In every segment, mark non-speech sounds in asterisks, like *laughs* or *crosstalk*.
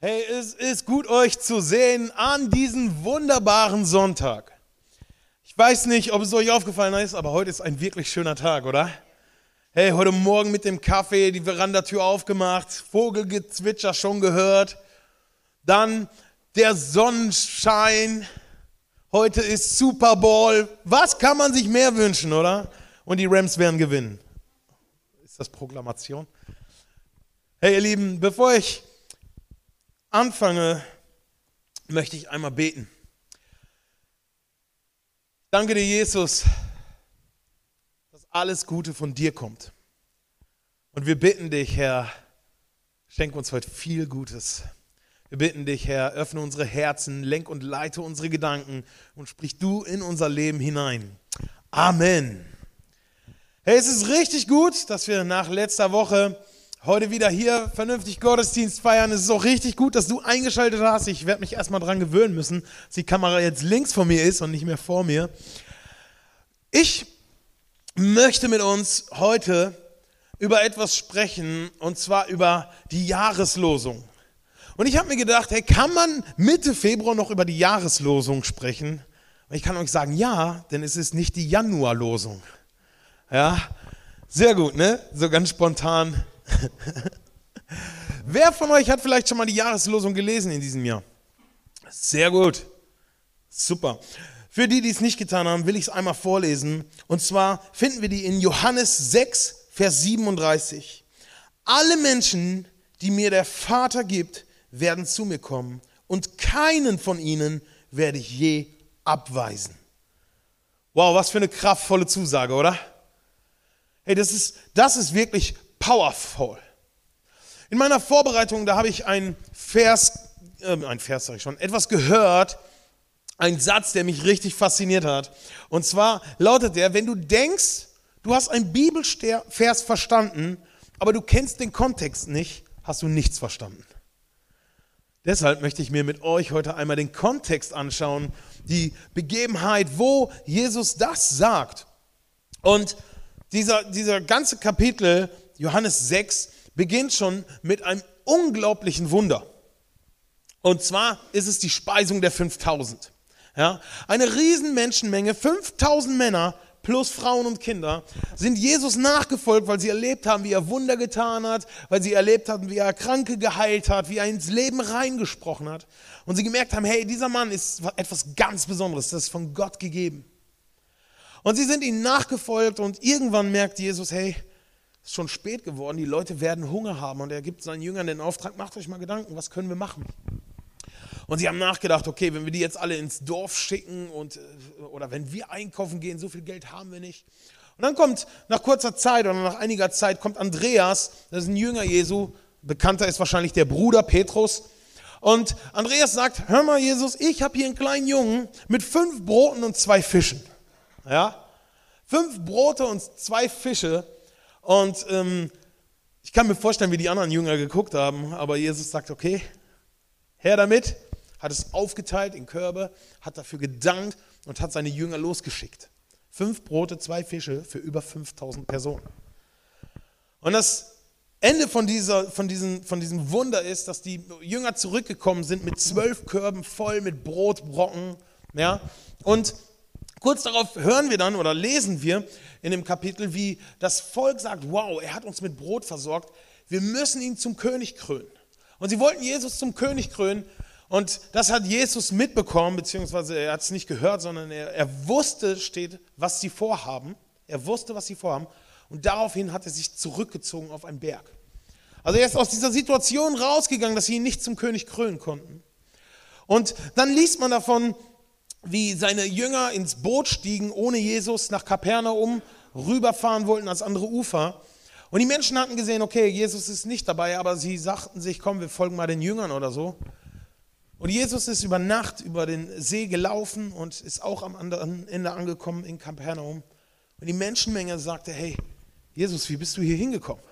Hey, es ist gut, euch zu sehen an diesem wunderbaren Sonntag. Ich weiß nicht, ob es euch aufgefallen ist, aber heute ist ein wirklich schöner Tag, oder? Hey, heute Morgen mit dem Kaffee die Verandatür aufgemacht, Vogelgezwitscher schon gehört. Dann der Sonnenschein. Heute ist Super Bowl. Was kann man sich mehr wünschen, oder? Und die Rams werden gewinnen. Ist das Proklamation? Hey, ihr Lieben, bevor ich anfange, möchte ich einmal beten. Danke dir, Jesus, dass alles Gute von dir kommt. Und wir bitten dich, Herr, schenk uns heute viel Gutes. Wir bitten dich, Herr, öffne unsere Herzen, lenk und leite unsere Gedanken und sprich du in unser Leben hinein. Amen. Hey, es ist richtig gut, dass wir nach letzter Woche heute wieder hier vernünftig Gottesdienst feiern. Es ist auch richtig gut, dass du eingeschaltet hast. Ich werde mich erstmal dran gewöhnen müssen, dass die Kamera jetzt links von mir ist und nicht mehr vor mir. Ich möchte mit uns heute über etwas sprechen und zwar über die Jahreslosung. Und ich habe mir gedacht, hey, kann man Mitte Februar noch über die Jahreslosung sprechen? Ich kann euch sagen, ja, denn es ist nicht die Januarlosung. Ja, sehr gut, ne? So ganz spontan *laughs* Wer von euch hat vielleicht schon mal die Jahreslosung gelesen in diesem Jahr? Sehr gut. Super. Für die, die es nicht getan haben, will ich es einmal vorlesen. Und zwar finden wir die in Johannes 6, Vers 37. Alle Menschen, die mir der Vater gibt, werden zu mir kommen und keinen von ihnen werde ich je abweisen. Wow, was für eine kraftvolle Zusage, oder? Hey, das ist, das ist wirklich powerful. In meiner Vorbereitung, da habe ich einen Vers, äh, ein Vers sage ich schon, etwas gehört, ein Satz, der mich richtig fasziniert hat. Und zwar lautet der, wenn du denkst, du hast einen Bibelvers verstanden, aber du kennst den Kontext nicht, hast du nichts verstanden. Deshalb möchte ich mir mit euch heute einmal den Kontext anschauen, die Begebenheit, wo Jesus das sagt. Und dieser, dieser ganze Kapitel Johannes 6 beginnt schon mit einem unglaublichen Wunder. Und zwar ist es die Speisung der 5000. Ja, eine riesen Menschenmenge, 5000 Männer plus Frauen und Kinder sind Jesus nachgefolgt, weil sie erlebt haben, wie er Wunder getan hat, weil sie erlebt haben, wie er Kranke geheilt hat, wie er ins Leben reingesprochen hat. Und sie gemerkt haben, hey, dieser Mann ist etwas ganz Besonderes, das ist von Gott gegeben. Und sie sind ihm nachgefolgt und irgendwann merkt Jesus, hey, schon spät geworden, die Leute werden Hunger haben und er gibt seinen Jüngern den Auftrag, macht euch mal Gedanken, was können wir machen? Und sie haben nachgedacht, okay, wenn wir die jetzt alle ins Dorf schicken und, äh, oder wenn wir einkaufen gehen, so viel Geld haben wir nicht. Und dann kommt nach kurzer Zeit oder nach einiger Zeit kommt Andreas, das ist ein Jünger Jesu, bekannter ist wahrscheinlich der Bruder Petrus. Und Andreas sagt, hör mal Jesus, ich habe hier einen kleinen Jungen mit fünf Broten und zwei Fischen. Ja, fünf Brote und zwei Fische und ähm, ich kann mir vorstellen, wie die anderen Jünger geguckt haben, aber Jesus sagt, okay, her damit, hat es aufgeteilt in Körbe, hat dafür gedankt und hat seine Jünger losgeschickt. Fünf Brote, zwei Fische für über 5000 Personen. Und das Ende von, dieser, von, diesem, von diesem Wunder ist, dass die Jünger zurückgekommen sind mit zwölf Körben voll mit Brotbrocken. Ja? Und kurz darauf hören wir dann oder lesen wir, in dem Kapitel, wie das Volk sagt, wow, er hat uns mit Brot versorgt, wir müssen ihn zum König krönen. Und sie wollten Jesus zum König krönen und das hat Jesus mitbekommen, beziehungsweise er hat es nicht gehört, sondern er, er wusste, steht, was sie vorhaben. Er wusste, was sie vorhaben und daraufhin hat er sich zurückgezogen auf einen Berg. Also er ist aus dieser Situation rausgegangen, dass sie ihn nicht zum König krönen konnten. Und dann liest man davon, wie seine Jünger ins Boot stiegen, ohne Jesus nach Kapernaum rüberfahren wollten als andere Ufer. Und die Menschen hatten gesehen, okay, Jesus ist nicht dabei, aber sie sagten sich, komm, wir folgen mal den Jüngern oder so. Und Jesus ist über Nacht über den See gelaufen und ist auch am anderen Ende angekommen in Kapernaum. Und die Menschenmenge sagte, hey, Jesus, wie bist du hier hingekommen?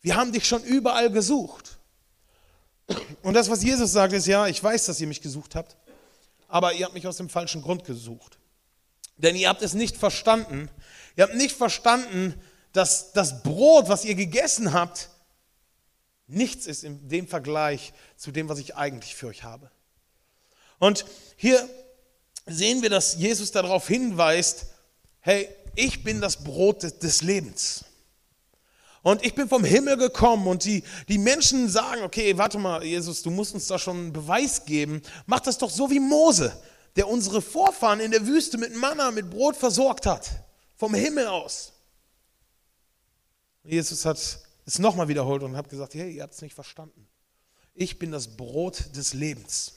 Wir haben dich schon überall gesucht. Und das, was Jesus sagt, ist, ja, ich weiß, dass ihr mich gesucht habt aber ihr habt mich aus dem falschen Grund gesucht. Denn ihr habt es nicht verstanden. Ihr habt nicht verstanden, dass das Brot, was ihr gegessen habt, nichts ist in dem Vergleich zu dem, was ich eigentlich für euch habe. Und hier sehen wir, dass Jesus darauf hinweist, hey, ich bin das Brot des Lebens. Und ich bin vom Himmel gekommen und die, die Menschen sagen, okay, warte mal, Jesus, du musst uns da schon einen Beweis geben. Mach das doch so wie Mose, der unsere Vorfahren in der Wüste mit Manna, mit Brot versorgt hat. Vom Himmel aus. Jesus hat es nochmal wiederholt und hat gesagt, hey, ihr habt es nicht verstanden. Ich bin das Brot des Lebens.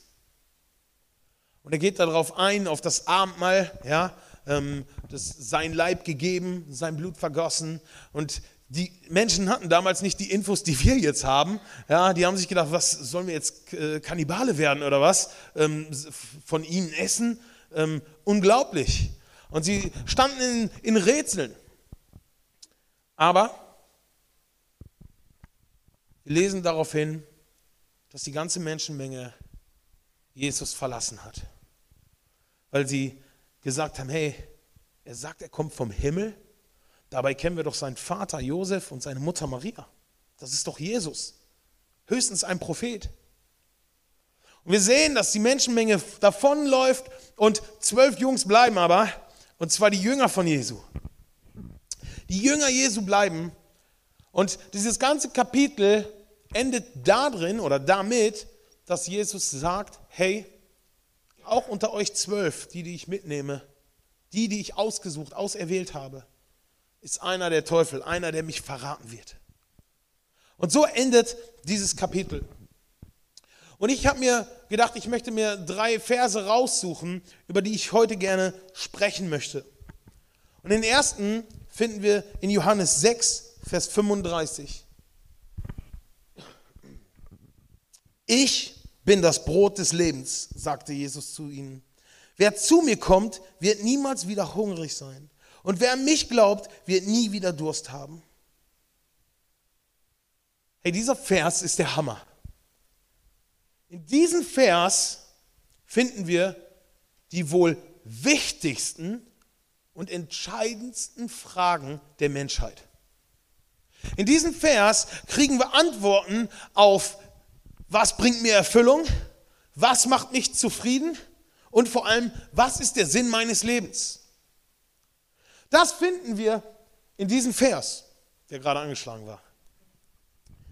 Und er geht darauf ein, auf das Abendmahl, ja, ähm, das sein Leib gegeben, sein Blut vergossen. Und die Menschen hatten damals nicht die Infos, die wir jetzt haben. Ja, die haben sich gedacht, was sollen wir jetzt äh, Kannibale werden oder was? Ähm, von ihnen essen? Ähm, unglaublich. Und sie standen in, in Rätseln. Aber wir lesen darauf hin, dass die ganze Menschenmenge Jesus verlassen hat. Weil sie gesagt haben, hey, er sagt, er kommt vom Himmel. Dabei kennen wir doch seinen Vater Josef und seine Mutter Maria. Das ist doch Jesus. Höchstens ein Prophet. Und wir sehen, dass die Menschenmenge davonläuft und zwölf Jungs bleiben aber, und zwar die Jünger von Jesu. Die Jünger Jesu bleiben und dieses ganze Kapitel endet darin oder damit, dass Jesus sagt, hey, auch unter euch zwölf, die, die ich mitnehme, die, die ich ausgesucht, auserwählt habe, ist einer der Teufel, einer, der mich verraten wird. Und so endet dieses Kapitel. Und ich habe mir gedacht, ich möchte mir drei Verse raussuchen, über die ich heute gerne sprechen möchte. Und den ersten finden wir in Johannes 6, Vers 35. Ich bin das Brot des Lebens, sagte Jesus zu ihnen. Wer zu mir kommt, wird niemals wieder hungrig sein. Und wer an mich glaubt, wird nie wieder Durst haben. Hey, dieser Vers ist der Hammer. In diesem Vers finden wir die wohl wichtigsten und entscheidendsten Fragen der Menschheit. In diesem Vers kriegen wir Antworten auf was bringt mir Erfüllung, was macht mich zufrieden und vor allem, was ist der Sinn meines Lebens. Das finden wir in diesem Vers, der gerade angeschlagen war.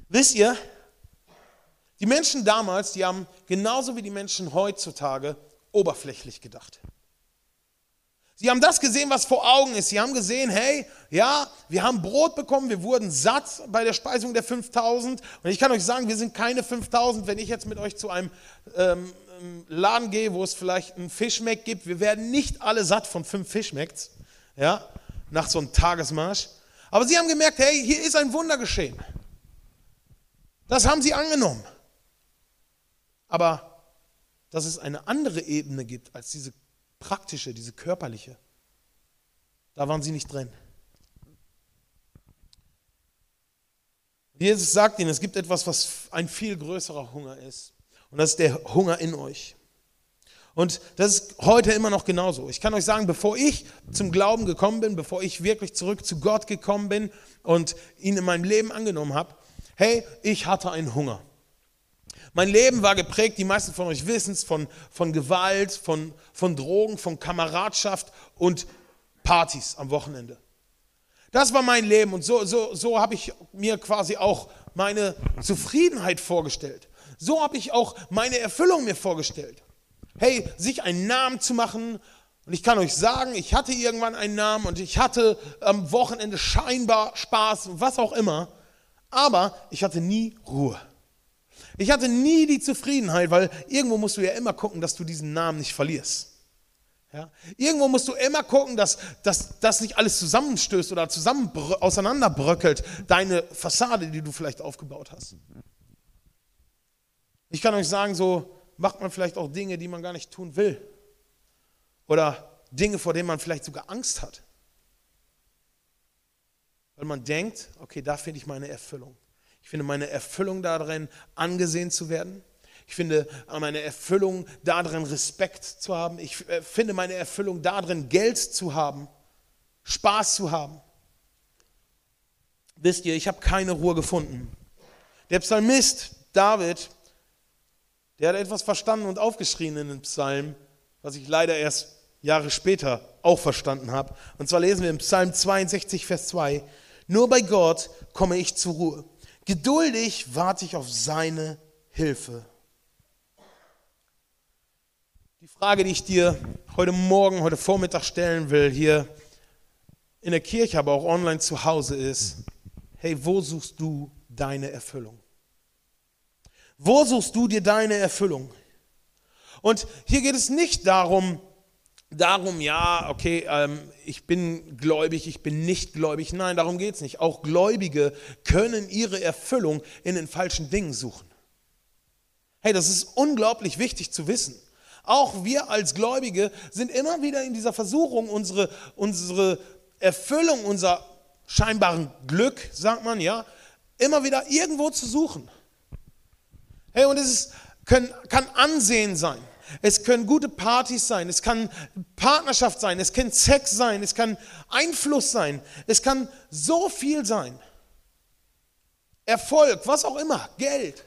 Wisst ihr, die Menschen damals, die haben genauso wie die Menschen heutzutage oberflächlich gedacht. Sie haben das gesehen, was vor Augen ist. Sie haben gesehen, hey, ja, wir haben Brot bekommen, wir wurden satt bei der Speisung der 5000. Und ich kann euch sagen, wir sind keine 5000, wenn ich jetzt mit euch zu einem ähm, Laden gehe, wo es vielleicht einen Fischmeck gibt. Wir werden nicht alle satt von fünf Fischmecks, ja, nach so einem Tagesmarsch. Aber sie haben gemerkt, hey, hier ist ein Wunder geschehen. Das haben sie angenommen. Aber dass es eine andere Ebene gibt als diese praktische, diese körperliche. Da waren sie nicht drin. Jesus sagt ihnen, es gibt etwas, was ein viel größerer Hunger ist. Und das ist der Hunger in euch. Und das ist heute immer noch genauso. Ich kann euch sagen, bevor ich zum Glauben gekommen bin, bevor ich wirklich zurück zu Gott gekommen bin und ihn in meinem Leben angenommen habe, hey, ich hatte einen Hunger. Mein Leben war geprägt, die meisten von euch wissen es, von, von Gewalt, von, von Drogen, von Kameradschaft und Partys am Wochenende. Das war mein Leben und so, so, so habe ich mir quasi auch meine Zufriedenheit vorgestellt. So habe ich auch meine Erfüllung mir vorgestellt. Hey, sich einen Namen zu machen. Und ich kann euch sagen, ich hatte irgendwann einen Namen und ich hatte am Wochenende scheinbar Spaß, was auch immer. Aber ich hatte nie Ruhe. Ich hatte nie die Zufriedenheit, weil irgendwo musst du ja immer gucken, dass du diesen Namen nicht verlierst. Ja? Irgendwo musst du immer gucken, dass das nicht alles zusammenstößt oder zusammen auseinanderbröckelt, deine Fassade, die du vielleicht aufgebaut hast. Ich kann euch sagen, so macht man vielleicht auch Dinge, die man gar nicht tun will. Oder Dinge, vor denen man vielleicht sogar Angst hat. Weil man denkt, okay, da finde ich meine Erfüllung. Ich finde meine Erfüllung darin, angesehen zu werden. Ich finde meine Erfüllung darin, Respekt zu haben. Ich äh, finde meine Erfüllung darin, Geld zu haben, Spaß zu haben. Wisst ihr, ich habe keine Ruhe gefunden. Der Psalmist David, der hat etwas verstanden und aufgeschrien in den Psalm, was ich leider erst Jahre später auch verstanden habe. Und zwar lesen wir im Psalm 62, Vers 2, nur bei Gott komme ich zur Ruhe. Geduldig warte ich auf seine Hilfe. Die Frage, die ich dir heute Morgen, heute Vormittag stellen will, hier in der Kirche, aber auch online zu Hause ist, hey, wo suchst du deine Erfüllung? Wo suchst du dir deine Erfüllung? Und hier geht es nicht darum, darum, ja, okay, ähm, ich bin gläubig, ich bin nicht gläubig. Nein, darum geht es nicht. Auch Gläubige können ihre Erfüllung in den falschen Dingen suchen. Hey, das ist unglaublich wichtig zu wissen. Auch wir als Gläubige sind immer wieder in dieser Versuchung, unsere, unsere Erfüllung, unser scheinbaren Glück, sagt man, ja, immer wieder irgendwo zu suchen. Hey, und es ist, können, kann Ansehen sein. Es können gute Partys sein, es kann Partnerschaft sein, es kann Sex sein, es kann Einfluss sein, es kann so viel sein. Erfolg, was auch immer, Geld.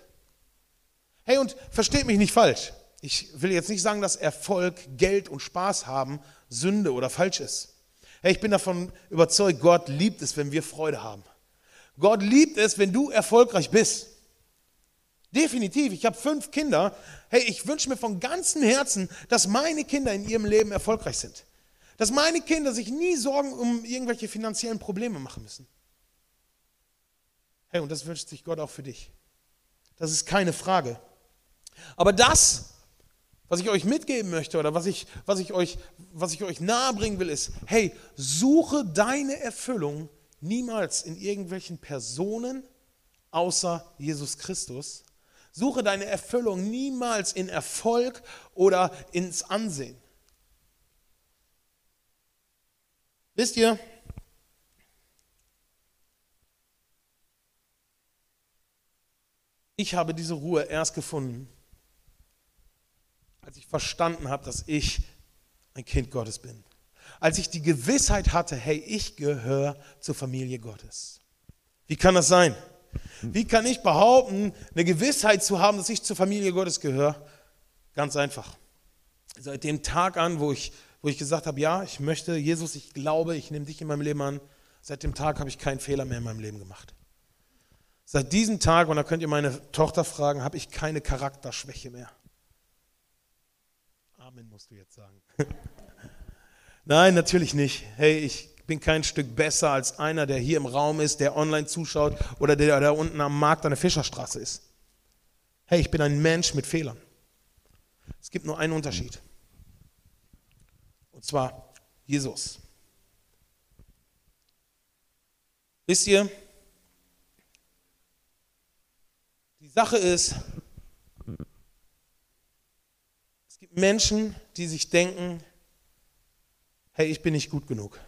Hey, und versteht mich nicht falsch. Ich will jetzt nicht sagen, dass Erfolg, Geld und Spaß haben Sünde oder falsch ist. Hey, ich bin davon überzeugt, Gott liebt es, wenn wir Freude haben. Gott liebt es, wenn du erfolgreich bist. Definitiv. Ich habe fünf Kinder. Hey, ich wünsche mir von ganzem Herzen, dass meine Kinder in ihrem Leben erfolgreich sind. Dass meine Kinder sich nie Sorgen um irgendwelche finanziellen Probleme machen müssen. Hey, und das wünscht sich Gott auch für dich. Das ist keine Frage. Aber das, was ich euch mitgeben möchte oder was ich, was ich, euch, was ich euch nahebringen will, ist, hey, suche deine Erfüllung niemals in irgendwelchen Personen außer Jesus Christus, Suche deine Erfüllung niemals in Erfolg oder ins Ansehen. Wisst ihr, ich habe diese Ruhe erst gefunden, als ich verstanden habe, dass ich ein Kind Gottes bin. Als ich die Gewissheit hatte, hey, ich gehöre zur Familie Gottes. Wie kann das sein? Wie kann ich behaupten, eine Gewissheit zu haben, dass ich zur Familie Gottes gehöre? Ganz einfach. Seit dem Tag an, wo ich, wo ich gesagt habe, ja, ich möchte, Jesus, ich glaube, ich nehme dich in meinem Leben an, seit dem Tag habe ich keinen Fehler mehr in meinem Leben gemacht. Seit diesem Tag, und da könnt ihr meine Tochter fragen, habe ich keine Charakterschwäche mehr. Amen, musst du jetzt sagen. *laughs* Nein, natürlich nicht. Hey, ich bin kein Stück besser als einer, der hier im Raum ist, der online zuschaut oder der da unten am Markt an der Fischerstraße ist. Hey, ich bin ein Mensch mit Fehlern. Es gibt nur einen Unterschied. Und zwar Jesus. Wisst ihr, die Sache ist, es gibt Menschen, die sich denken, hey, ich bin nicht gut genug.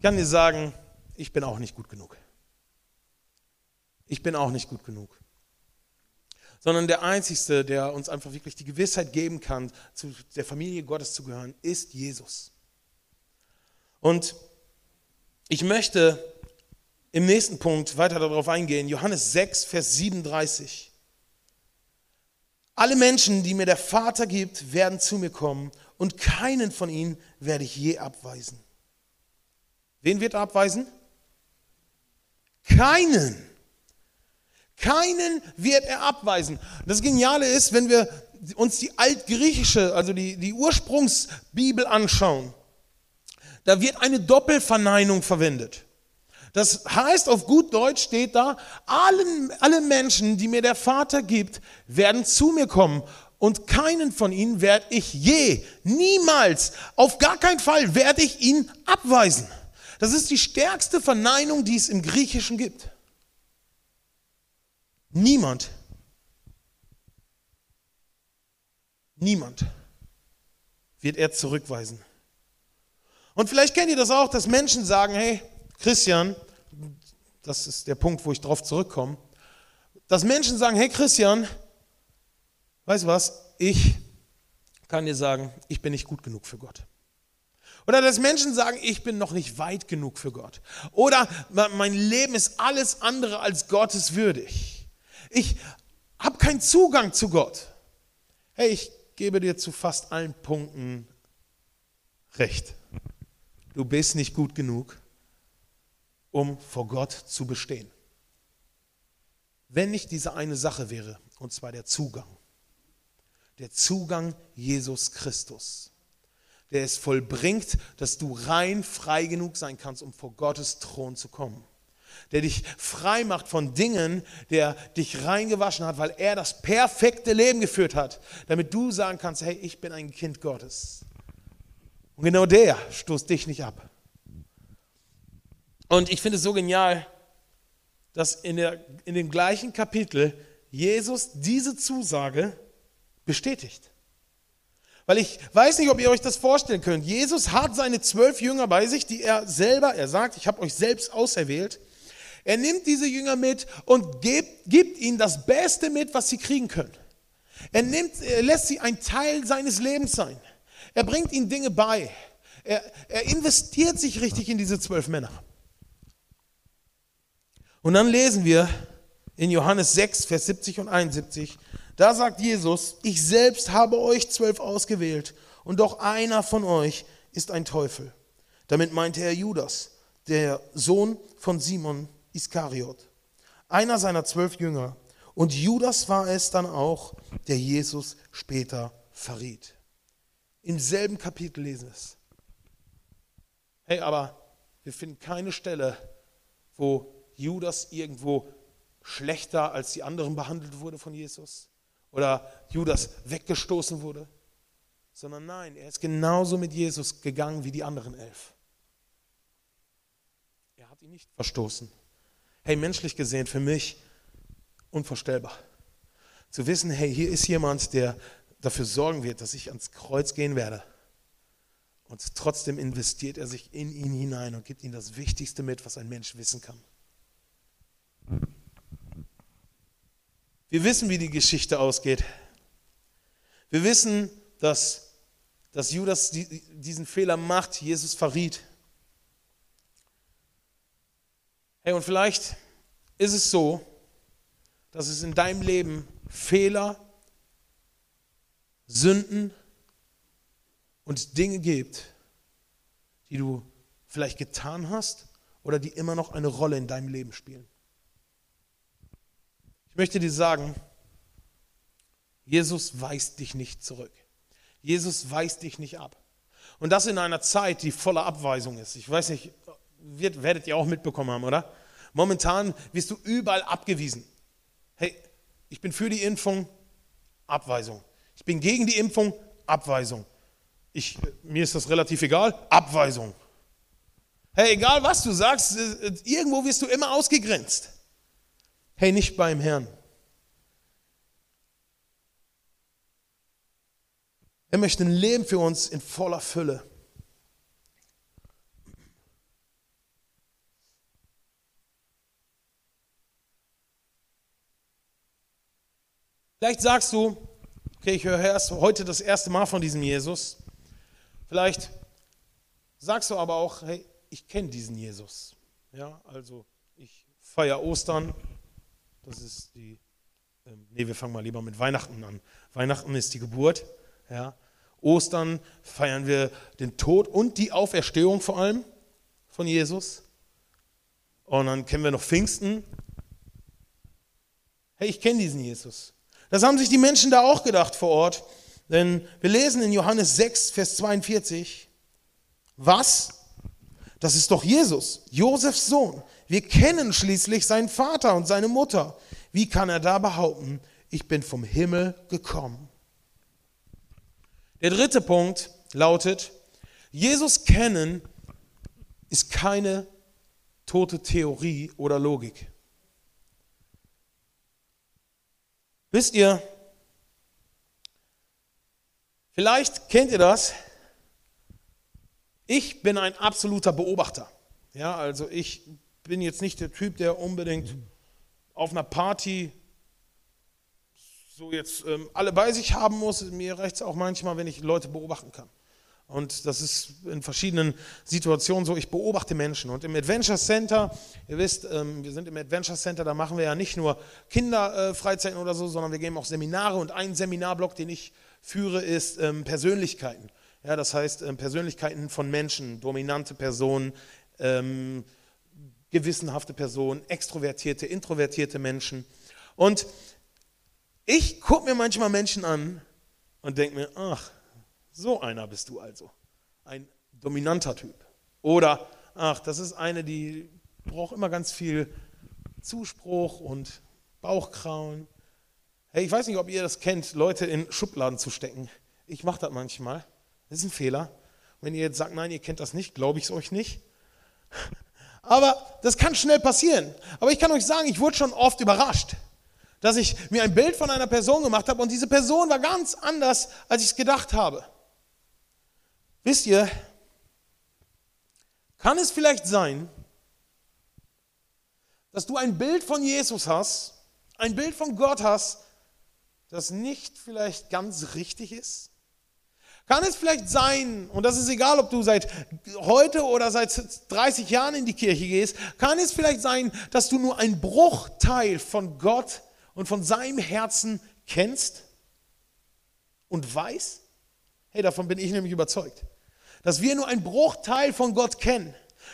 Ich kann dir sagen, ich bin auch nicht gut genug. Ich bin auch nicht gut genug. Sondern der Einzige, der uns einfach wirklich die Gewissheit geben kann, zu der Familie Gottes zu gehören, ist Jesus. Und ich möchte im nächsten Punkt weiter darauf eingehen. Johannes 6, Vers 37. Alle Menschen, die mir der Vater gibt, werden zu mir kommen und keinen von ihnen werde ich je abweisen. Wen wird er abweisen? Keinen. Keinen wird er abweisen. Das Geniale ist, wenn wir uns die altgriechische, also die, die Ursprungsbibel anschauen, da wird eine Doppelverneinung verwendet. Das heißt, auf gut Deutsch steht da, allen, alle Menschen, die mir der Vater gibt, werden zu mir kommen und keinen von ihnen werde ich je, niemals, auf gar keinen Fall werde ich ihn abweisen. Das ist die stärkste Verneinung, die es im Griechischen gibt. Niemand, niemand wird er zurückweisen. Und vielleicht kennt ihr das auch, dass Menschen sagen, hey, Christian, das ist der Punkt, wo ich darauf zurückkomme, dass Menschen sagen, hey Christian, weißt du was, ich kann dir sagen, ich bin nicht gut genug für Gott. Oder dass Menschen sagen, ich bin noch nicht weit genug für Gott. Oder mein Leben ist alles andere als Gottes würdig. Ich habe keinen Zugang zu Gott. Hey, ich gebe dir zu fast allen Punkten recht. Du bist nicht gut genug, um vor Gott zu bestehen. Wenn nicht diese eine Sache wäre, und zwar der Zugang. Der Zugang Jesus Christus, der es vollbringt, dass du rein frei genug sein kannst, um vor Gottes Thron zu kommen. Der dich frei macht von Dingen, der dich reingewaschen hat, weil er das perfekte Leben geführt hat, damit du sagen kannst, hey, ich bin ein Kind Gottes. Und genau der stoßt dich nicht ab. Und ich finde es so genial, dass in, der, in dem gleichen Kapitel Jesus diese Zusage bestätigt. Weil ich weiß nicht, ob ihr euch das vorstellen könnt. Jesus hat seine zwölf Jünger bei sich, die er selber, er sagt, ich habe euch selbst auserwählt. Er nimmt diese Jünger mit und gibt, gibt ihnen das Beste mit, was sie kriegen können. Er, nimmt, er lässt sie ein Teil seines Lebens sein. Er bringt ihnen Dinge bei. Er, er investiert sich richtig in diese zwölf Männer. Und dann lesen wir in Johannes 6, Vers 70 und 71, da sagt Jesus, ich selbst habe euch zwölf ausgewählt und doch einer von euch ist ein Teufel. Damit meinte er Judas, der Sohn von Simon Iskariot, einer seiner zwölf Jünger. Und Judas war es dann auch, der Jesus später verriet. Im selben Kapitel lesen wir es. Hey, aber wir finden keine Stelle, wo Judas irgendwo schlechter als die anderen behandelt wurde von Jesus oder Judas weggestoßen wurde, sondern nein, er ist genauso mit Jesus gegangen wie die anderen elf. Er hat ihn nicht verstoßen. Hey, menschlich gesehen für mich unvorstellbar. Zu wissen, hey, hier ist jemand, der dafür sorgen wird, dass ich ans Kreuz gehen werde. Und trotzdem investiert er sich in ihn hinein und gibt ihm das Wichtigste mit, was ein Mensch wissen kann. Wir wissen, wie die Geschichte ausgeht. Wir wissen, dass, dass Judas diesen Fehler macht, Jesus verriet. Hey, und vielleicht ist es so, dass es in deinem Leben Fehler, Sünden und Dinge gibt, die du vielleicht getan hast oder die immer noch eine Rolle in deinem Leben spielen. Ich möchte dir sagen, Jesus weist dich nicht zurück. Jesus weist dich nicht ab. Und das in einer Zeit, die voller Abweisung ist. Ich weiß nicht, wird, werdet ihr auch mitbekommen haben, oder? Momentan wirst du überall abgewiesen. Hey, ich bin für die Impfung, Abweisung. Ich bin gegen die Impfung, Abweisung. Ich, mir ist das relativ egal, Abweisung. Hey, egal was du sagst, irgendwo wirst du immer ausgegrenzt. Hey, nicht beim Herrn. Er möchte ein Leben für uns in voller Fülle. Vielleicht sagst du, okay, ich höre erst heute das erste Mal von diesem Jesus. Vielleicht sagst du aber auch, hey, ich kenne diesen Jesus. Ja, also ich feiere Ostern, das ist die, ähm, nee, wir fangen mal lieber mit Weihnachten an. Weihnachten ist die Geburt. Ja. Ostern feiern wir den Tod und die Auferstehung vor allem von Jesus. Und dann kennen wir noch Pfingsten. Hey, ich kenne diesen Jesus. Das haben sich die Menschen da auch gedacht vor Ort. Denn wir lesen in Johannes 6, Vers 42, was? Das ist doch Jesus, Josefs Sohn. Wir kennen schließlich seinen Vater und seine Mutter. Wie kann er da behaupten, ich bin vom Himmel gekommen? Der dritte Punkt lautet, Jesus kennen ist keine tote Theorie oder Logik. Wisst ihr, vielleicht kennt ihr das, ich bin ein absoluter Beobachter. Ja, also ich bin jetzt nicht der Typ, der unbedingt auf einer Party so jetzt ähm, alle bei sich haben muss. Mir reicht es auch manchmal, wenn ich Leute beobachten kann. Und das ist in verschiedenen Situationen so. Ich beobachte Menschen. Und im Adventure Center, ihr wisst, ähm, wir sind im Adventure Center, da machen wir ja nicht nur Kinderfreizeiten oder so, sondern wir geben auch Seminare. Und ein Seminarblock, den ich führe, ist ähm, Persönlichkeiten. Ja, das heißt ähm, Persönlichkeiten von Menschen, dominante Personen, gewissenhafte Personen, extrovertierte, introvertierte Menschen. Und ich gucke mir manchmal Menschen an und denke mir, ach, so einer bist du also. Ein dominanter Typ. Oder, ach, das ist eine, die braucht immer ganz viel Zuspruch und Bauchkrauen. Hey, ich weiß nicht, ob ihr das kennt, Leute in Schubladen zu stecken. Ich mache das manchmal. Das ist ein Fehler. Wenn ihr jetzt sagt, nein, ihr kennt das nicht, glaube ich es euch nicht. Aber das kann schnell passieren. Aber ich kann euch sagen, ich wurde schon oft überrascht dass ich mir ein Bild von einer Person gemacht habe und diese Person war ganz anders, als ich es gedacht habe. Wisst ihr, kann es vielleicht sein, dass du ein Bild von Jesus hast, ein Bild von Gott hast, das nicht vielleicht ganz richtig ist? Kann es vielleicht sein, und das ist egal, ob du seit heute oder seit 30 Jahren in die Kirche gehst, kann es vielleicht sein, dass du nur einen Bruchteil von Gott und von seinem Herzen kennst und weißt? Hey, davon bin ich nämlich überzeugt. Dass wir nur einen Bruchteil von Gott kennen.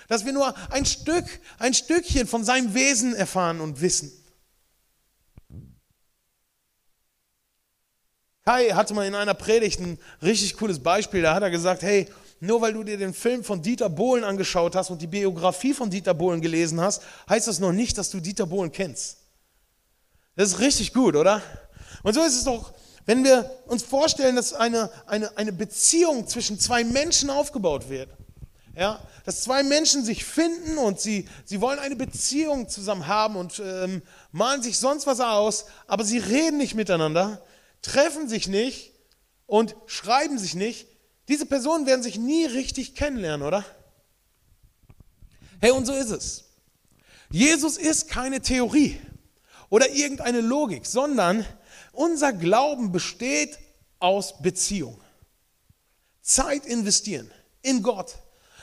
Dass wir nur ein Stück, ein Stückchen von seinem Wesen erfahren und wissen. Kai hatte mal in einer Predigt ein richtig cooles Beispiel. Da hat er gesagt, hey, nur weil du dir den Film von Dieter Bohlen angeschaut hast und die Biografie von Dieter Bohlen gelesen hast, heißt das noch nicht, dass du Dieter Bohlen kennst. Das ist richtig gut, oder? Und so ist es doch, wenn wir uns vorstellen, dass eine, eine, eine Beziehung zwischen zwei Menschen aufgebaut wird. Ja, dass zwei Menschen sich finden und sie, sie wollen eine Beziehung zusammen haben und ähm, malen sich sonst was aus, aber sie reden nicht miteinander, treffen sich nicht und schreiben sich nicht. Diese Personen werden sich nie richtig kennenlernen, oder? Hey, und so ist es. Jesus ist keine Theorie oder irgendeine Logik, sondern unser Glauben besteht aus Beziehung. Zeit investieren in Gott.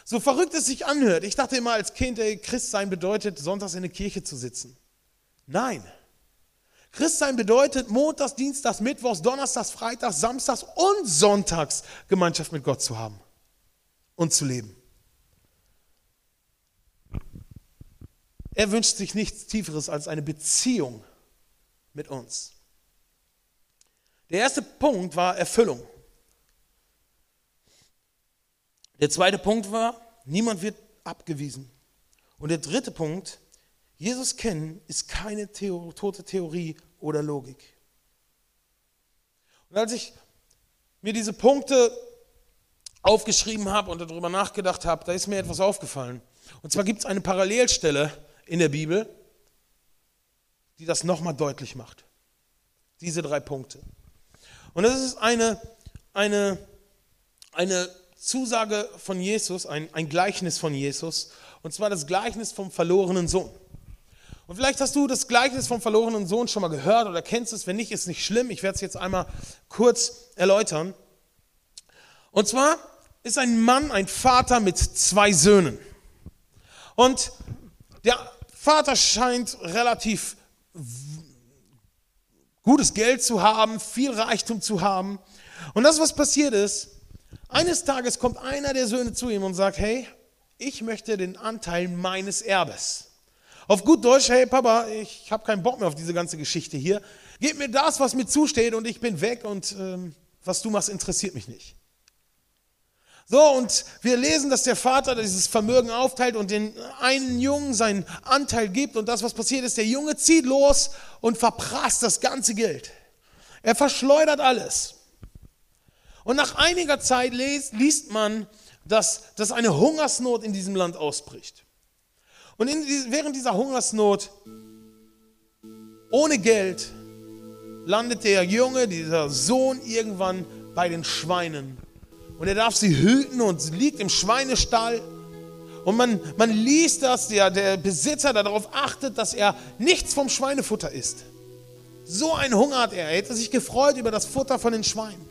So verrückt es sich anhört. Ich dachte immer als Kind, ey, Christsein bedeutet, sonntags in der Kirche zu sitzen. Nein. Christsein bedeutet montags, dienstags, mittwochs, donnerstags, freitags, samstags und sonntags Gemeinschaft mit Gott zu haben und zu leben. Er wünscht sich nichts Tieferes als eine Beziehung mit uns. Der erste Punkt war Erfüllung. Der zweite Punkt war, niemand wird abgewiesen. Und der dritte Punkt, Jesus kennen ist keine Theo tote Theorie oder Logik. Und als ich mir diese Punkte aufgeschrieben habe und darüber nachgedacht habe, da ist mir etwas aufgefallen. Und zwar gibt es eine Parallelstelle in der Bibel, die das nochmal deutlich macht. Diese drei Punkte. Und das ist eine, eine, eine Zusage von Jesus, ein, ein Gleichnis von Jesus, und zwar das Gleichnis vom verlorenen Sohn. Und vielleicht hast du das Gleichnis vom verlorenen Sohn schon mal gehört oder kennst es. Wenn nicht, ist nicht schlimm. Ich werde es jetzt einmal kurz erläutern. Und zwar ist ein Mann ein Vater mit zwei Söhnen. Und der Vater scheint relativ gutes Geld zu haben, viel Reichtum zu haben. Und das, was passiert ist, eines Tages kommt einer der Söhne zu ihm und sagt, hey, ich möchte den Anteil meines Erbes. Auf gut Deutsch, hey Papa, ich habe keinen Bock mehr auf diese ganze Geschichte hier. Gib mir das, was mir zusteht und ich bin weg und ähm, was du machst, interessiert mich nicht. So, und wir lesen, dass der Vater dieses Vermögen aufteilt und den einen Jungen seinen Anteil gibt. Und das, was passiert ist, der Junge zieht los und verprasst das ganze Geld. Er verschleudert alles. Und nach einiger Zeit liest, liest man, dass, dass eine Hungersnot in diesem Land ausbricht. Und in, während dieser Hungersnot, ohne Geld, landet der Junge, dieser Sohn irgendwann bei den Schweinen und er darf sie hüten und liegt im Schweinestall. Und man, man liest, dass der, der Besitzer darauf achtet, dass er nichts vom Schweinefutter isst. So einen Hunger hat er. Er hätte sich gefreut über das Futter von den Schweinen.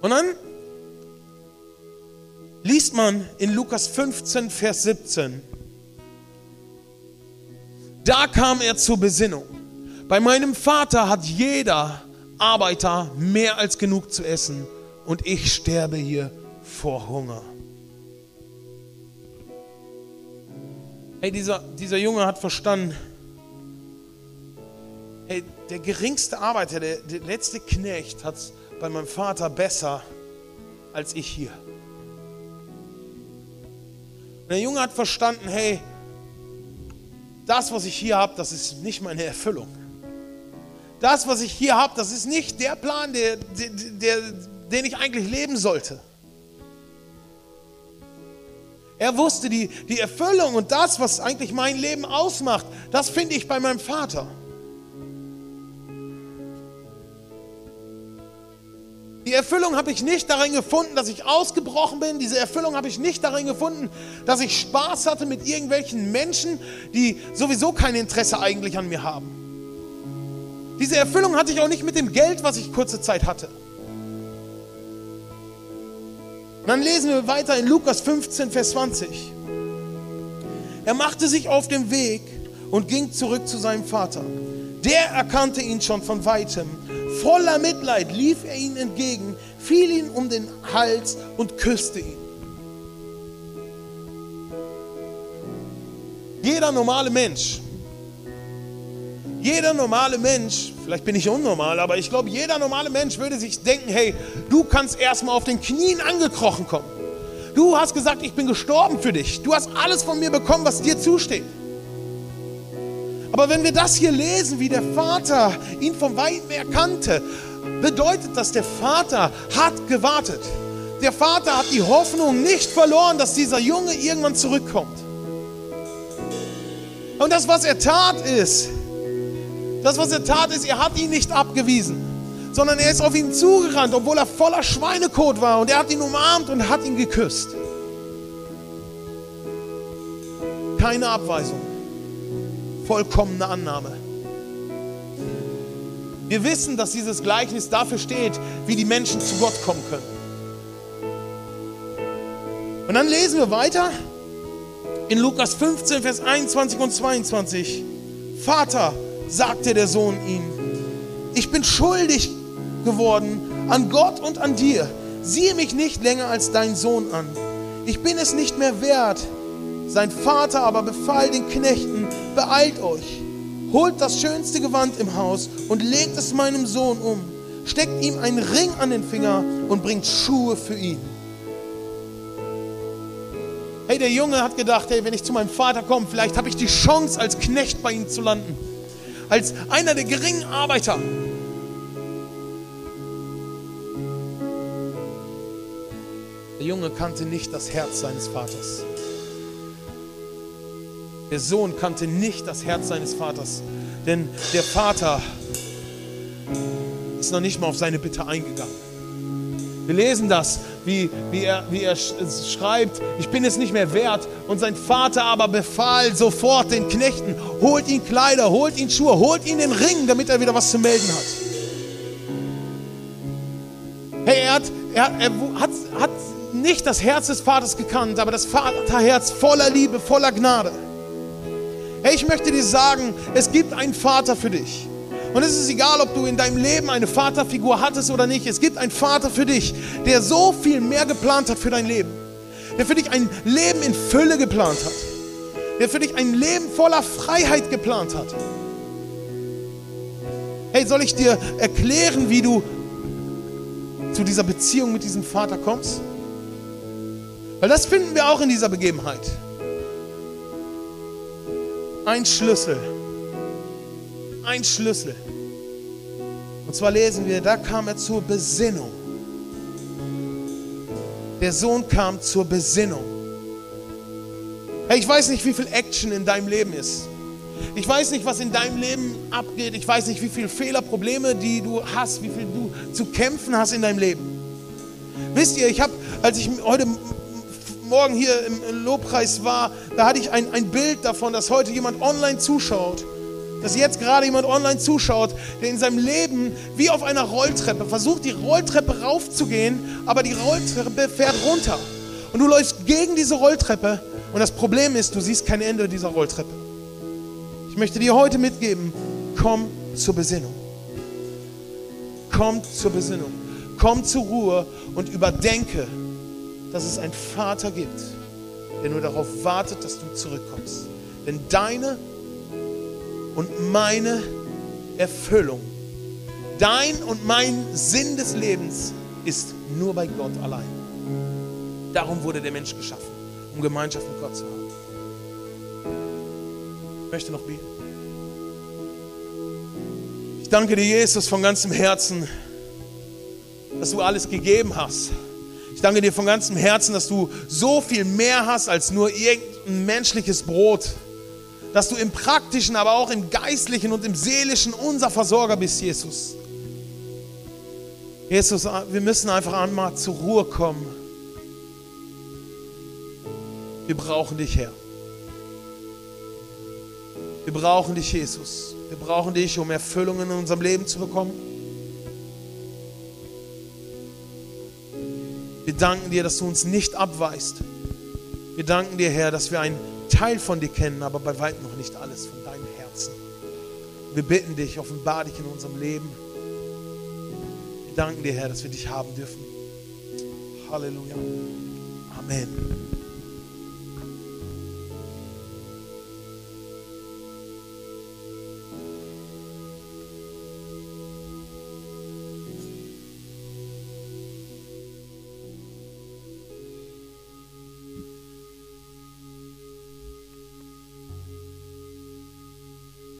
Und dann liest man in Lukas 15, Vers 17, da kam er zur Besinnung. Bei meinem Vater hat jeder Arbeiter mehr als genug zu essen und ich sterbe hier vor Hunger. Hey, dieser, dieser Junge hat verstanden, hey, der geringste Arbeiter, der, der letzte Knecht hat es bei meinem Vater besser als ich hier. Und der Junge hat verstanden, hey, das, was ich hier habe, das ist nicht meine Erfüllung. Das, was ich hier habe, das ist nicht der Plan, der, der, der, den ich eigentlich leben sollte. Er wusste, die, die Erfüllung und das, was eigentlich mein Leben ausmacht, das finde ich bei meinem Vater. Die Erfüllung habe ich nicht darin gefunden, dass ich ausgebrochen bin. Diese Erfüllung habe ich nicht darin gefunden, dass ich Spaß hatte mit irgendwelchen Menschen, die sowieso kein Interesse eigentlich an mir haben. Diese Erfüllung hatte ich auch nicht mit dem Geld, was ich kurze Zeit hatte. Dann lesen wir weiter in Lukas 15, Vers 20. Er machte sich auf den Weg und ging zurück zu seinem Vater. Der erkannte ihn schon von weitem. Voller Mitleid lief er ihm entgegen, fiel ihm um den Hals und küsste ihn. Jeder normale Mensch jeder normale Mensch, vielleicht bin ich unnormal, aber ich glaube, jeder normale Mensch würde sich denken, hey, du kannst erstmal auf den Knien angekrochen kommen. Du hast gesagt, ich bin gestorben für dich. Du hast alles von mir bekommen, was dir zusteht. Aber wenn wir das hier lesen, wie der Vater ihn vom Weiten erkannte, bedeutet das, der Vater hat gewartet. Der Vater hat die Hoffnung nicht verloren, dass dieser Junge irgendwann zurückkommt. Und das, was er tat, ist, das, was er tat, ist, er hat ihn nicht abgewiesen, sondern er ist auf ihn zugerannt, obwohl er voller Schweinekot war. Und er hat ihn umarmt und hat ihn geküsst. Keine Abweisung, vollkommene Annahme. Wir wissen, dass dieses Gleichnis dafür steht, wie die Menschen zu Gott kommen können. Und dann lesen wir weiter in Lukas 15, Vers 21 und 22. Vater, sagte der Sohn ihm, ich bin schuldig geworden an Gott und an dir. Siehe mich nicht länger als dein Sohn an. Ich bin es nicht mehr wert. Sein Vater aber befahl den Knechten, beeilt euch, holt das schönste Gewand im Haus und legt es meinem Sohn um, steckt ihm einen Ring an den Finger und bringt Schuhe für ihn. Hey, der Junge hat gedacht, hey, wenn ich zu meinem Vater komme, vielleicht habe ich die Chance, als Knecht bei ihm zu landen als einer der geringen Arbeiter. Der Junge kannte nicht das Herz seines Vaters. Der Sohn kannte nicht das Herz seines Vaters, denn der Vater ist noch nicht mal auf seine Bitte eingegangen. Wir lesen das, wie, wie, er, wie er schreibt, ich bin es nicht mehr wert. Und sein Vater aber befahl sofort den Knechten, holt ihn Kleider, holt ihn Schuhe, holt ihn den Ring, damit er wieder was zu melden hat. Hey, er hat, er, er hat, hat nicht das Herz des Vaters gekannt, aber das Vaterherz voller Liebe, voller Gnade. Hey, ich möchte dir sagen, es gibt einen Vater für dich. Und es ist egal, ob du in deinem Leben eine Vaterfigur hattest oder nicht. Es gibt einen Vater für dich, der so viel mehr geplant hat für dein Leben. Der für dich ein Leben in Fülle geplant hat. Der für dich ein Leben voller Freiheit geplant hat. Hey, soll ich dir erklären, wie du zu dieser Beziehung mit diesem Vater kommst? Weil das finden wir auch in dieser Begebenheit. Ein Schlüssel ein Schlüssel. Und zwar lesen wir, da kam er zur Besinnung. Der Sohn kam zur Besinnung. Hey, ich weiß nicht, wie viel Action in deinem Leben ist. Ich weiß nicht, was in deinem Leben abgeht. Ich weiß nicht, wie viele Fehler, Probleme, die du hast, wie viel du zu kämpfen hast in deinem Leben. Wisst ihr, ich habe, als ich heute Morgen hier im Lobpreis war, da hatte ich ein, ein Bild davon, dass heute jemand online zuschaut dass jetzt gerade jemand online zuschaut, der in seinem Leben wie auf einer Rolltreppe versucht, die Rolltreppe raufzugehen, aber die Rolltreppe fährt runter. Und du läufst gegen diese Rolltreppe und das Problem ist, du siehst kein Ende dieser Rolltreppe. Ich möchte dir heute mitgeben, komm zur Besinnung. Komm zur Besinnung. Komm zur Ruhe und überdenke, dass es einen Vater gibt, der nur darauf wartet, dass du zurückkommst. Denn deine und meine Erfüllung, dein und mein Sinn des Lebens ist nur bei Gott allein. Darum wurde der Mensch geschaffen, um Gemeinschaft mit Gott zu haben. Ich möchte noch beten. Ich danke dir, Jesus, von ganzem Herzen, dass du alles gegeben hast. Ich danke dir von ganzem Herzen, dass du so viel mehr hast als nur irgendein menschliches Brot. Dass du im praktischen, aber auch im geistlichen und im seelischen unser Versorger bist, Jesus. Jesus, wir müssen einfach einmal zur Ruhe kommen. Wir brauchen dich, Herr. Wir brauchen dich, Jesus. Wir brauchen dich, um Erfüllungen in unserem Leben zu bekommen. Danken dir, dass du uns nicht abweist. Wir danken dir, Herr, dass wir einen Teil von dir kennen, aber bei weitem noch nicht alles von deinem Herzen. Wir bitten dich, offenbar dich in unserem Leben. Wir danken dir, Herr, dass wir dich haben dürfen. Halleluja. Amen.